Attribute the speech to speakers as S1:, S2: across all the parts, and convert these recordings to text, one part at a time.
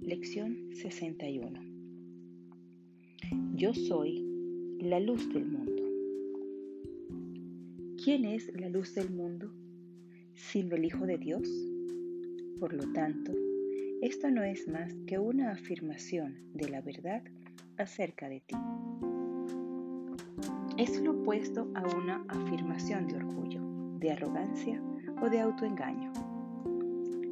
S1: lección 61. Yo soy la luz del mundo. ¿Quién es la luz del mundo? Sino el Hijo de Dios. Por lo tanto, esto no es más que una afirmación de la verdad acerca de ti. Es lo opuesto a una afirmación de orgullo, de arrogancia o de autoengaño.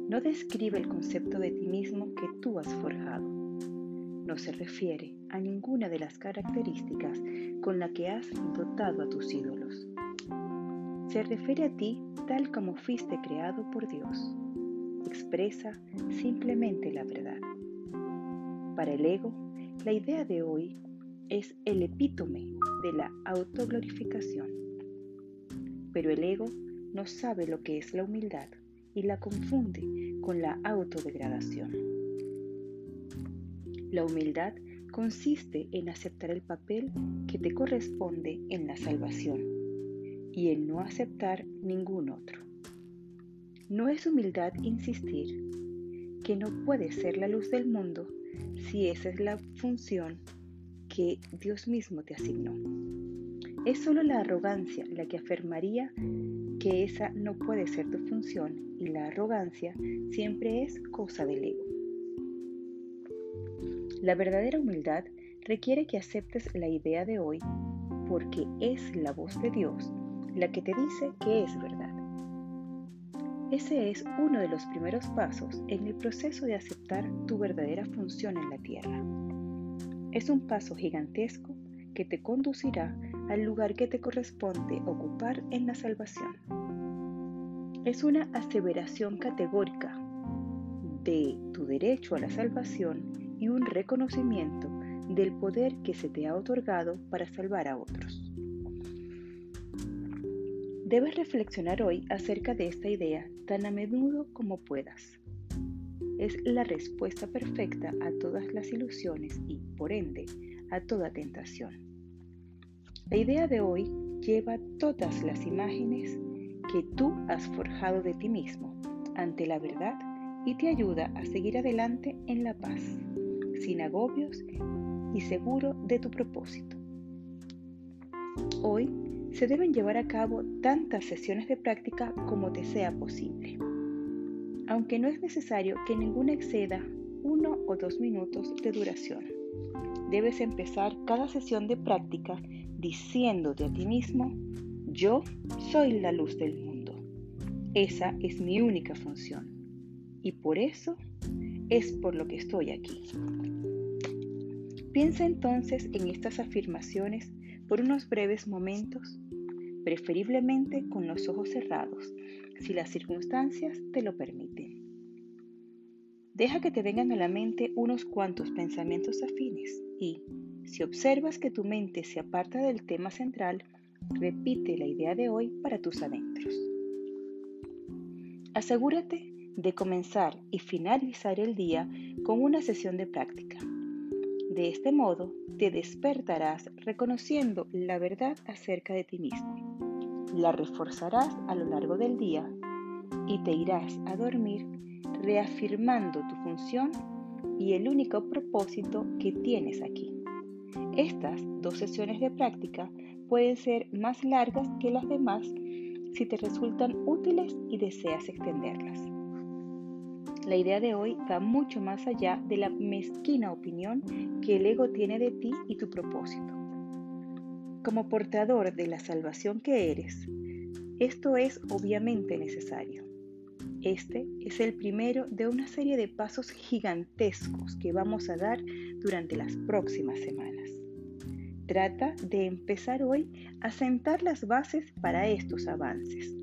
S1: No describe el concepto de ti mismo que tú has forjado. No se refiere a ninguna de las características con las que has dotado a tus ídolos. Se refiere a ti tal como fuiste creado por Dios. Expresa simplemente la verdad. Para el ego, la idea de hoy es el epítome de la autoglorificación. Pero el ego no sabe lo que es la humildad y la confunde con la autodegradación. La humildad consiste en aceptar el papel que te corresponde en la salvación y en no aceptar ningún otro. No es humildad insistir que no puedes ser la luz del mundo si esa es la función que Dios mismo te asignó. Es solo la arrogancia la que afirmaría que esa no puede ser tu función y la arrogancia siempre es cosa del ego. La verdadera humildad requiere que aceptes la idea de hoy porque es la voz de Dios la que te dice que es verdad. Ese es uno de los primeros pasos en el proceso de aceptar tu verdadera función en la tierra. Es un paso gigantesco que te conducirá al lugar que te corresponde ocupar en la salvación. Es una aseveración categórica de tu derecho a la salvación y un reconocimiento del poder que se te ha otorgado para salvar a otros. Debes reflexionar hoy acerca de esta idea tan a menudo como puedas. Es la respuesta perfecta a todas las ilusiones y, por ende, a toda tentación. La idea de hoy lleva todas las imágenes que tú has forjado de ti mismo ante la verdad y te ayuda a seguir adelante en la paz, sin agobios y seguro de tu propósito. Hoy se deben llevar a cabo tantas sesiones de práctica como te sea posible, aunque no es necesario que ninguna exceda uno o dos minutos de duración. Debes empezar cada sesión de práctica diciéndote a ti mismo, yo soy la luz del mundo. Esa es mi única función. Y por eso es por lo que estoy aquí. Piensa entonces en estas afirmaciones por unos breves momentos, preferiblemente con los ojos cerrados, si las circunstancias te lo permiten. Deja que te vengan a la mente unos cuantos pensamientos afines y, si observas que tu mente se aparta del tema central, repite la idea de hoy para tus adentros. Asegúrate de comenzar y finalizar el día con una sesión de práctica. De este modo, te despertarás reconociendo la verdad acerca de ti mismo. La reforzarás a lo largo del día y te irás a dormir reafirmando tu función y el único propósito que tienes aquí. Estas dos sesiones de práctica pueden ser más largas que las demás si te resultan útiles y deseas extenderlas. La idea de hoy va mucho más allá de la mezquina opinión que el ego tiene de ti y tu propósito. Como portador de la salvación que eres, esto es obviamente necesario. Este es el primero de una serie de pasos gigantescos que vamos a dar durante las próximas semanas. Trata de empezar hoy a sentar las bases para estos avances.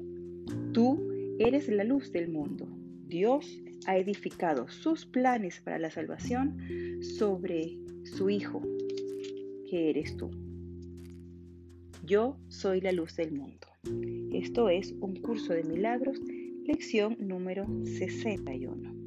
S1: Tú eres la luz del mundo. Dios ha edificado sus planes para la salvación sobre su Hijo, que eres tú. Yo soy la luz del mundo. Esto es un curso de milagros, lección número 61.